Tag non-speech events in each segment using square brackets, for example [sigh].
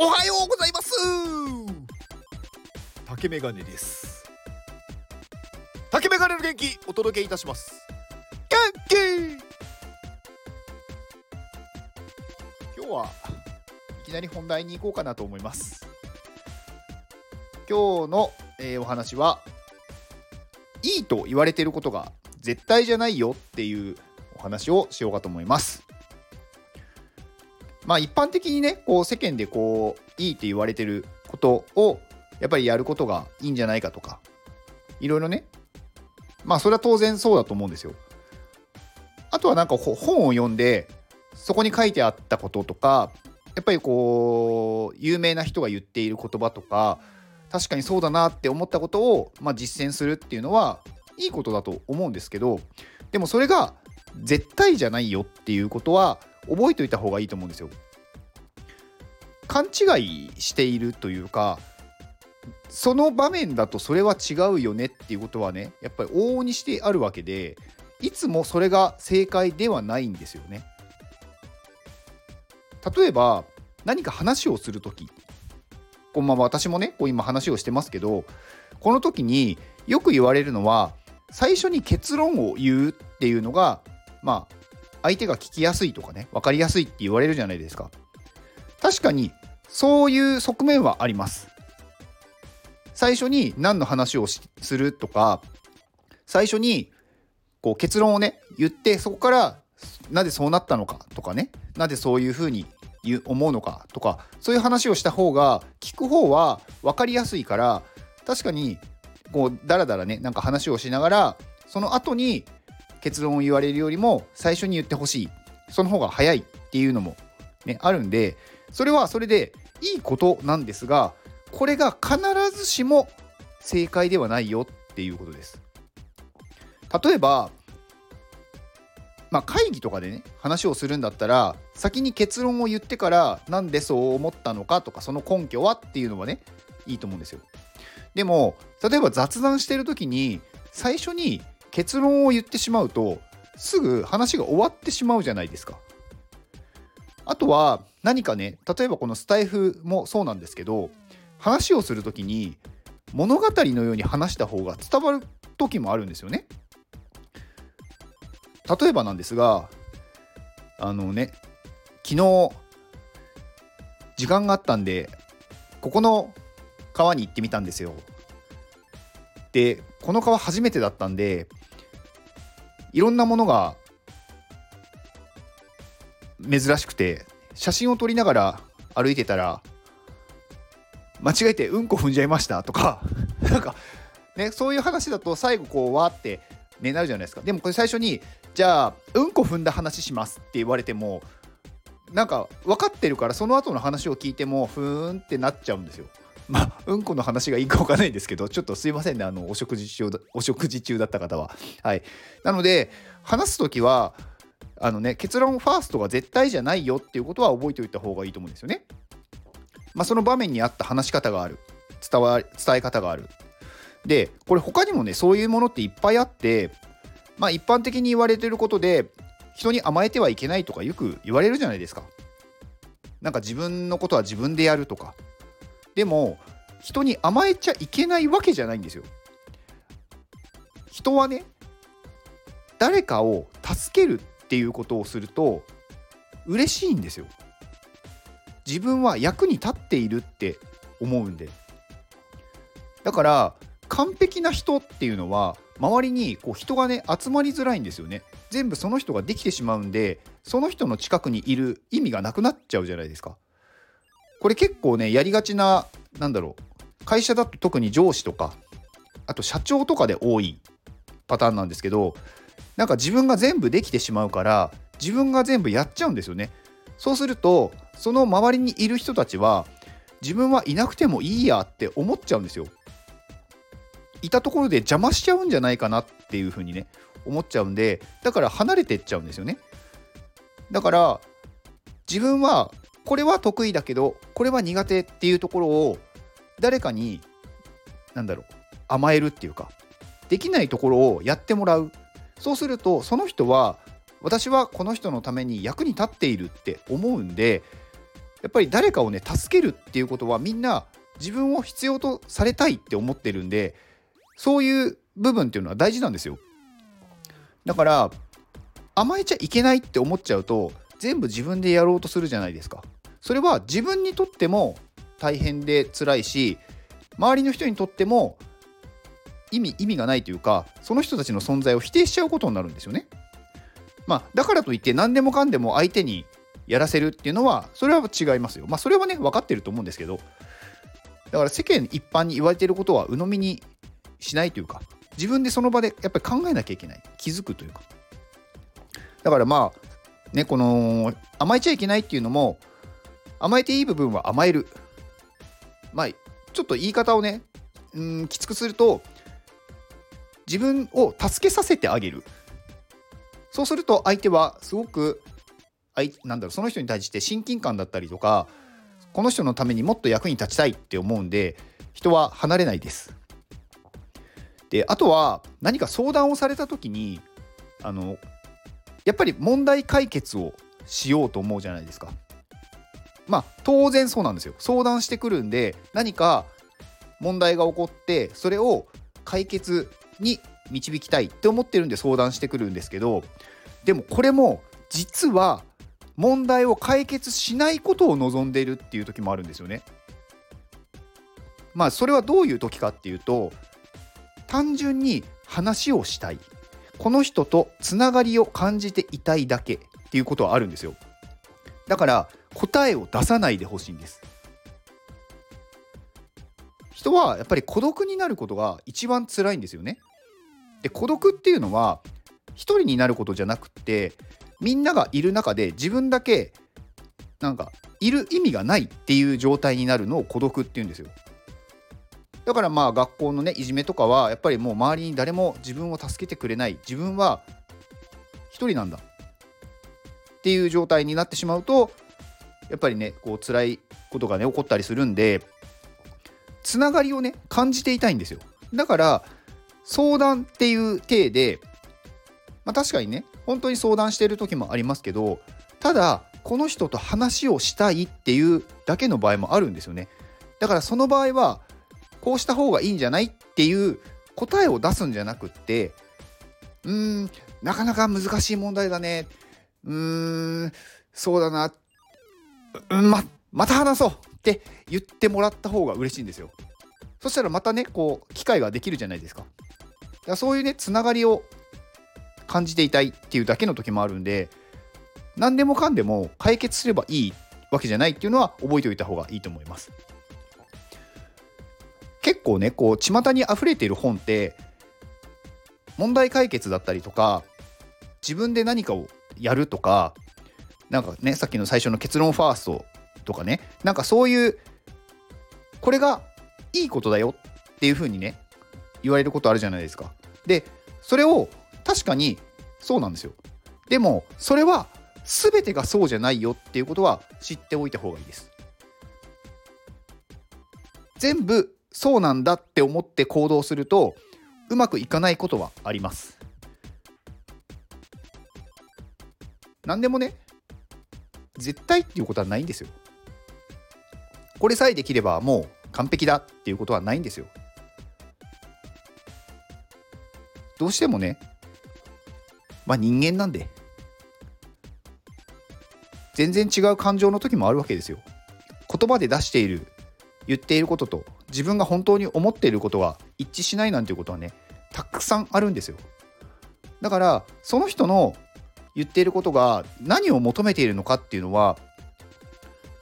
おはようございます。竹メガネです。竹メガネの元気お届けいたします。元気。今日はいきなり本題に行こうかなと思います。今日の、えー、お話はいいと言われていることが絶対じゃないよっていうお話をしようかと思います。まあ一般的にねこう世間でこういいって言われてることをやっぱりやることがいいんじゃないかとかいろいろねまあそれは当然そうだと思うんですよ。あとはなんか本を読んでそこに書いてあったこととかやっぱりこう有名な人が言っている言葉とか確かにそうだなって思ったことを、まあ、実践するっていうのはいいことだと思うんですけどでもそれが絶対じゃないよっていうことは覚えておいた方がいいと思うんですよ。勘違いしているというかその場面だとそれは違うよねっていうことはねやっぱり往々にしてあるわけでいつもそれが正解ではないんですよね。例えば何か話をする時こうまあ私もねこう今話をしてますけどこの時によく言われるのは最初に結論を言うっていうのがまあ相手が聞きやすいとかね分かりやすいって言われるじゃないですか。確かにそういう側面はあります。最初に何の話をするとか最初にこう結論をね言ってそこからなぜそうなったのかとかねなぜそういうふうに思うのかとかそういう話をした方が聞く方は分かりやすいから確かにこうダラダラねなんか話をしながらその後に結論を言われるよりも最初に言ってほしいその方が早いっていうのも、ね、あるんでそれはそれでいいことなんですがこれが必ずしも正解ではないよっていうことです。例えばまあ、会議とかでね話をするんだったら先に結論を言ってからなんでそう思ったのかとかその根拠はっていうのはねいいと思うんですよ。でも例えば雑談してる時に最初に結論を言ってしまうとすぐ話が終わってしまうじゃないですか。あとは何かね例えばこのスタイフもそうなんですけど話をする時に物語のように話した方が伝わる時もあるんですよね。例えばなんですがあのね昨日時間があったんでここの川に行ってみたんですよ。でこの川初めてだったんでいろんなものが珍しくて写真を撮りながら歩いてたら間違えてうんこ踏んじゃいましたとか [laughs] なんかねそういう話だと最後こうわーってねなるじゃないですかでもこれ最初にじゃあうんこ踏んだ話しますって言われてもなんか分かってるからその後の話を聞いてもふーんってなっちゃうんですよ。まあ、うんこの話がいいかわかんないんですけど、ちょっとすいませんね、あの、お食事中、お食事中だった方は。はい。なので、話す時は、あのね、結論ファーストが絶対じゃないよっていうことは覚えておいた方がいいと思うんですよね。まあ、その場面に合った話し方がある。伝わ伝え方がある。で、これ他にもね、そういうものっていっぱいあって、まあ、一般的に言われてることで、人に甘えてはいけないとかよく言われるじゃないですか。なんか自分のことは自分でやるとか、でも人に甘えちゃいけないわけじゃないんですよ。人はね誰かを助けるっていうことをすると嬉しいんですよ。自分は役に立っているって思うんで。だから完璧な人っていうのは周りにこう人がね集まりづらいんですよね。全部その人ができてしまうんでその人の近くにいる意味がなくなっちゃうじゃないですか。これ結構ねやりがちななんだろう会社だと特に上司とかあと社長とかで多いパターンなんですけどなんか自分が全部できてしまうから自分が全部やっちゃうんですよね。そうするとその周りにいる人たちは自分はいなくてもいいやって思っちゃうんですよ。いたところで邪魔しちゃうんじゃないかなっていうふうにね思っちゃうんでだから離れてっちゃうんですよね。だから自分はこれは得意だけどこれは苦手っていうところを誰かに何だろう甘えるっていうかできないところをやってもらう。そうするとその人は私はこの人のために役に立っているって思うんでやっぱり誰かをね助けるっていうことはみんな自分を必要とされたいって思ってるんでそういう部分っていうのは大事なんですよ。だから甘えちゃいけないって思っちゃうと全部自分でやろうとするじゃないですか。それは自分にとっても大変で辛いし周りの人にとっても意味意味がないというかその人たちの存在を否定しちゃうことになるんですよね。まあ、だからといって何でもかんでも相手にやらせるっていうのはそれは違いますよ。まあそれはね分かってると思うんですけどだから世間一般に言われてることは鵜呑みにしないというか自分でその場でやっぱり考えなきゃいけない気づくというかだからまあねこの甘えちゃいけないっていうのも甘えていい部分は甘えるまあちょっと言い方をねうんきつくすると自分を助けさせてあげるそうすると相手はすごくなんだろうその人に対して親近感だったりとかこの人のためにもっと役に立ちたいって思うんで人は離れないです。であとは何か相談をされた時にあのやっぱり問題解決をしようと思うじゃないですか。まあ当然そうなんですよ。相談してくるんで何か問題が起こってそれを解決に導きたいって思ってるんで相談してくるんですけどでもこれも実は問題を解決しないことを望んでいるっていう時もあるんですよね。まあそれはどういう時かっていうと単純に話をしたいこの人とつながりを感じていたいだけっていうことはあるんですよ。だから答えを出さないでほしいんです。人はやっぱり孤独になることが一番辛いんですよね。で孤独っていうのは一人になることじゃなくてみんながいる中で自分だけなんかいる意味がないっていう状態になるのを孤独っていうんですよ。だからまあ学校のねいじめとかはやっぱりもう周りに誰も自分を助けてくれない自分は一人なんだっていう状態になってしまうとやっぱりねこう辛いことがね起こったりするんでつながりをね感じていたいんですよ。だから相談っていう体で、まあ、確かにね本当に相談している時もありますけどただこの人と話をしたいっていうだけの場合もあるんですよね。だからその場合はこうした方がいいんじゃないっていう答えを出すんじゃなくってうーんなかなか難しい問題だね。うーんそうだな。うんままた話そうって言ってもらった方が嬉しいんですよ。そしたらまたねこう機会ができるじゃないですか。だからそういうねつながりを感じていたいっていうだけの時もあるんで何でもかんでも解決すればいいわけじゃないっていうのは覚えておいた方がいいと思います。結構ねこう巷に溢れている本って問題解決だったりとか自分で何かをやるとかなんかねさっきの最初の結論ファーストとかねなんかそういうこれがいいことだよっていう風にね言われることあるじゃないですか。でそれを確かにそうなんですよ。でもそれは全てがそうじゃないよっていうことは知っておいた方がいいです。全部そうなんだって思って行動するとうまくいかないことはあります。何でもね絶対っていうことはないんですよ。これさえできればもう完璧だっていうことはないんですよ。どうしてもね、まあ人間なんで、全然違う感情の時もあるわけですよ。言葉で出している、言っていることと自分が本当に思っていることが一致しないなんていうことはね、たくさんあるんですよ。だから、その人の言っていることが何を求めているのかっていうのは、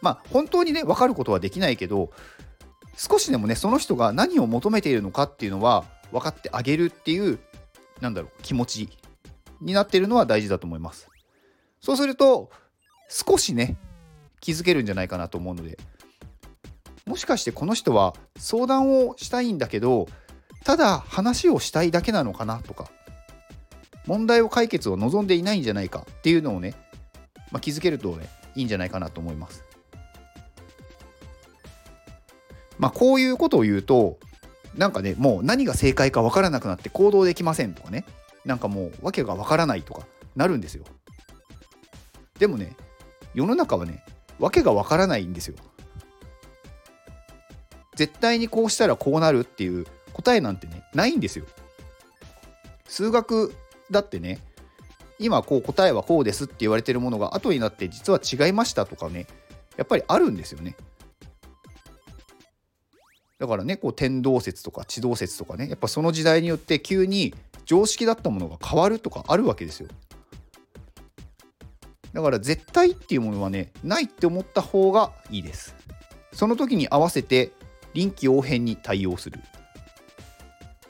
まあ本当にね、分かることはできないけど、少しでもね、その人が何を求めているのかっていうのは分かってあげるっていうなんだろう気持ちになってるのは大事だと思います。そうすると少しね気づけるんじゃないかなと思うのでもしかしてこの人は相談をしたいんだけどただ話をしたいだけなのかなとか問題を解決を望んでいないんじゃないかっていうのをね、まあ、気づけるとねいいんじゃないかなと思いますまあこういうことを言うとなんかねもう何が正解か分からなくなって行動できませんとかねなんかもう訳が分からないとかなるんですよでもね世の中はね訳がわからないんですよ。絶対にこうしたらこうなるっていう答えなんてねないんですよ。数学だってね今こう答えはこうですって言われてるものが後になって実は違いましたとかねやっぱりあるんですよね。だからねこう天動説とか地動説とかねやっぱその時代によって急に常識だったものが変わるとかあるわけですよ。だから絶対っていうものはねないって思った方がいいです。その時に合わせて臨機応変に対応する。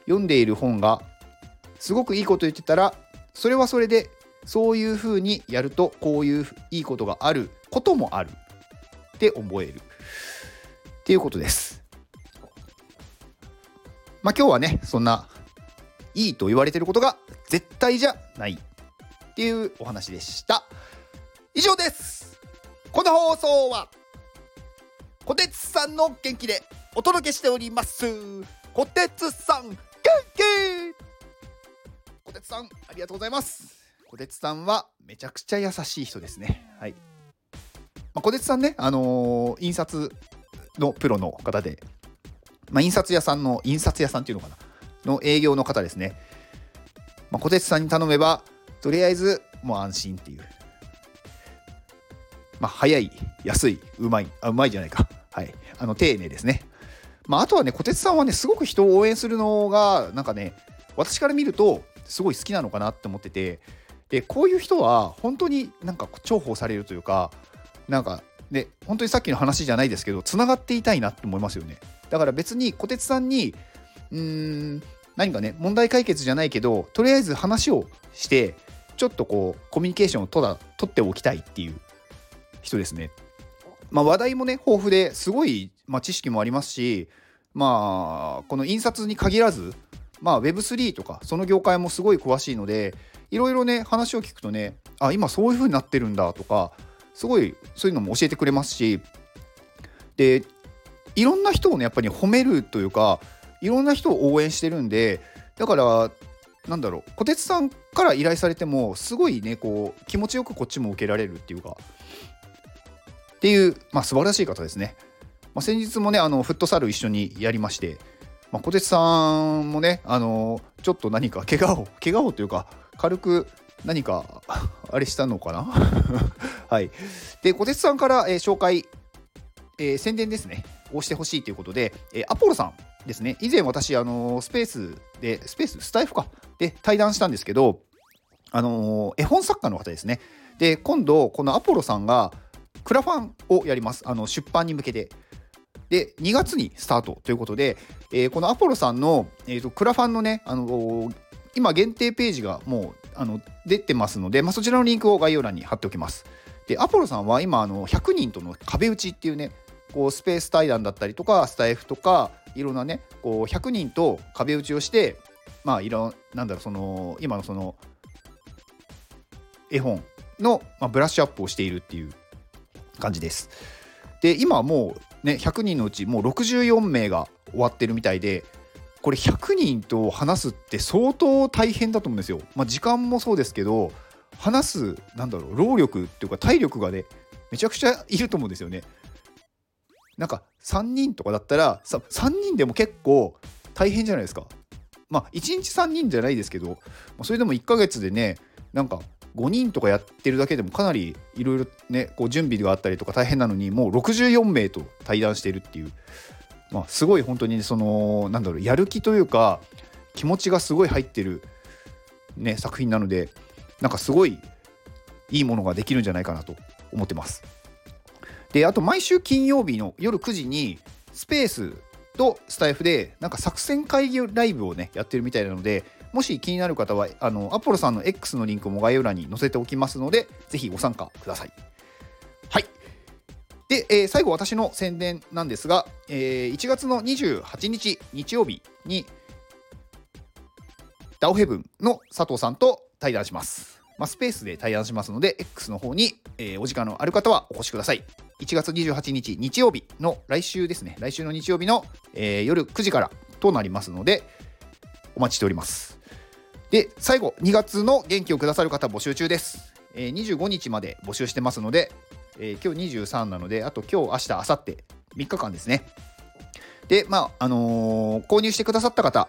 読んでいる本がすごくいいこと言ってたらそれはそれでそういうふうにやるとこういういいことがあることもあるって思えるっていうことです。まあ今日はねそんないいと言われてることが絶対じゃないっていうお話でした。以上ですこの放送はこてつさんの元気でお届けしておりますこてつさん元気つさんありがとうございますこてつさんはめちゃくちゃ優しい人ですねはいま、こてつさんねあのー、印刷のプロの方でまあ、印刷屋さんの印刷屋さんっていうのかな？の営業の方ですね。まあ、小鉄さんに頼めばとりあえずもう安心っていうまあ、早い、安い、うまい、あ、うまいじゃないか。はい。あの、丁寧ですね。まあ、あとはね、小鉄さんはね、すごく人を応援するのが、なんかね、私から見ると、すごい好きなのかなって思ってて、で、こういう人は、本当になんか重宝されるというか、なんか、ね、本当にさっきの話じゃないですけど、つながっていたいなって思いますよね。だから別に小鉄さんに、うーん、何かね、問題解決じゃないけど、とりあえず話をして、ちょっとこう、コミュニケーションを取っておきたいっていう人ですね。まあ、話題もね豊富ですごい、まあ、知識もありますしまあこの印刷に限らず、まあ、Web3 とかその業界もすごい詳しいのでいろいろね話を聞くとねあ今そういう風になってるんだとかすごいそういうのも教えてくれますしでいろんな人をねやっぱり褒めるというかいろんな人を応援してるんでだからなんだろう小鉄さんから依頼されてもすごいねこう気持ちよくこっちも受けられるっていうかっていう、まあ、素晴らしい方ですね。まあ、先日もね、あのフットサル一緒にやりまして、まあ、小鉄さんもね、あのちょっと何か怪我を、怪我をというか、軽く何か [laughs] あれしたのかな？[laughs] はい。で、小鉄さんから、えー、紹介、えー、宣伝ですね、をしてほしいということで、えー、アポロさんですね、以前私、あのスペースで、スペース、スタイフか、で対談したんですけど、あの絵本作家の方ですね。で、今度、このアポロさんが、クラファンをやります。あの出版に向けて。で、2月にスタートということで、えー、このアポロさんの、えーと、クラファンのね、あのー、今限定ページがもうあの出てますので、まあ、そちらのリンクを概要欄に貼っておきます。で、アポロさんは今、あの100人との壁打ちっていうね、こうスペース対談だったりとか、スタイフとか、いろんなね、こう100人と壁打ちをして、まあ、いろなんだろう、その、今のその、絵本の、まあ、ブラッシュアップをしているっていう感じです。で今もうね100人のうちもう64名が終わってるみたいでこれ100人と話すって相当大変だと思うんですよ。まあ、時間もそうですけど話すなんだろう労力っていうか体力がねめちゃくちゃいると思うんですよね。なんか3人とかだったらさ3人でも結構大変じゃないですか。まあ1日3人じゃないですけどまそれでも1ヶ月でねなんか5人とかやってるだけでもかなりいろいろねこう準備があったりとか大変なのにもう64名と対談しているっていう、まあ、すごい本当にそのなんだろうやる気というか気持ちがすごい入ってる、ね、作品なのでなんかすごいいいものができるんじゃないかなと思ってます。であと毎週金曜日の夜9時にスペースとスタイフでなんか作戦会議ライブをねやってるみたいなのでもし気になる方はあのアポロさんの X のリンクも概要欄に載せておきますのでぜひご参加ください。はいで、えー、最後私の宣伝なんですが、えー、1月の28日日曜日にダオヘブンの佐藤さんと対談します。まあ、スペースで対談しますので、X の方に、えー、お時間のある方はお越しください。1月28日日曜日の来週ですね、来週の日曜日の、えー、夜9時からとなりますので、お待ちしております。で、最後、2月の元気をくださる方募集中です。えー、25日まで募集してますので、えー、今日23なのであと今日明日明後日3日間ですね。でまああのー、購入してくださった方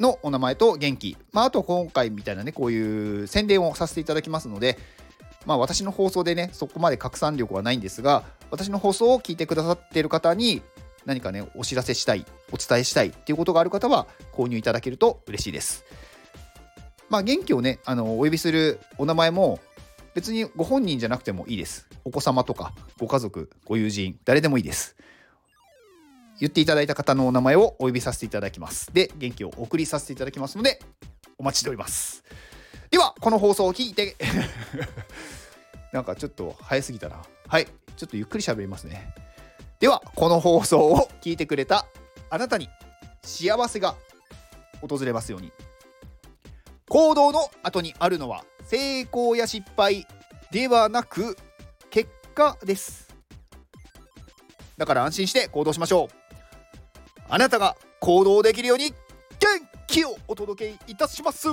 のお名前と元気、まあ、あと今回みたいなねこういう宣伝をさせていただきますのでまあ私の放送でねそこまで拡散力はないんですが私の放送を聞いてくださっている方に何かねお知らせしたいお伝えしたいっていうことがある方は購入いただけると嬉しいです。まあ元気をねあのお呼びするお名前も別にご本人じゃなくてもいいです。お子様とかご家族ご友人誰でもいいです。言っていただいた方のお名前をお呼びさせていただきます。で元気をお送りさせていただきますのでお待ちしております。ではこの放送を聞いて [laughs] なんかちょっと早すぎたな。はい。ちょっとゆっくり喋りますね。ではこの放送を聞いてくれたあなたに幸せが訪れますように。行動の後にあるのは成功や失敗ではなく結果です。だから安心して行動しましょう。あなたが行動できるように元気をお届けいたします。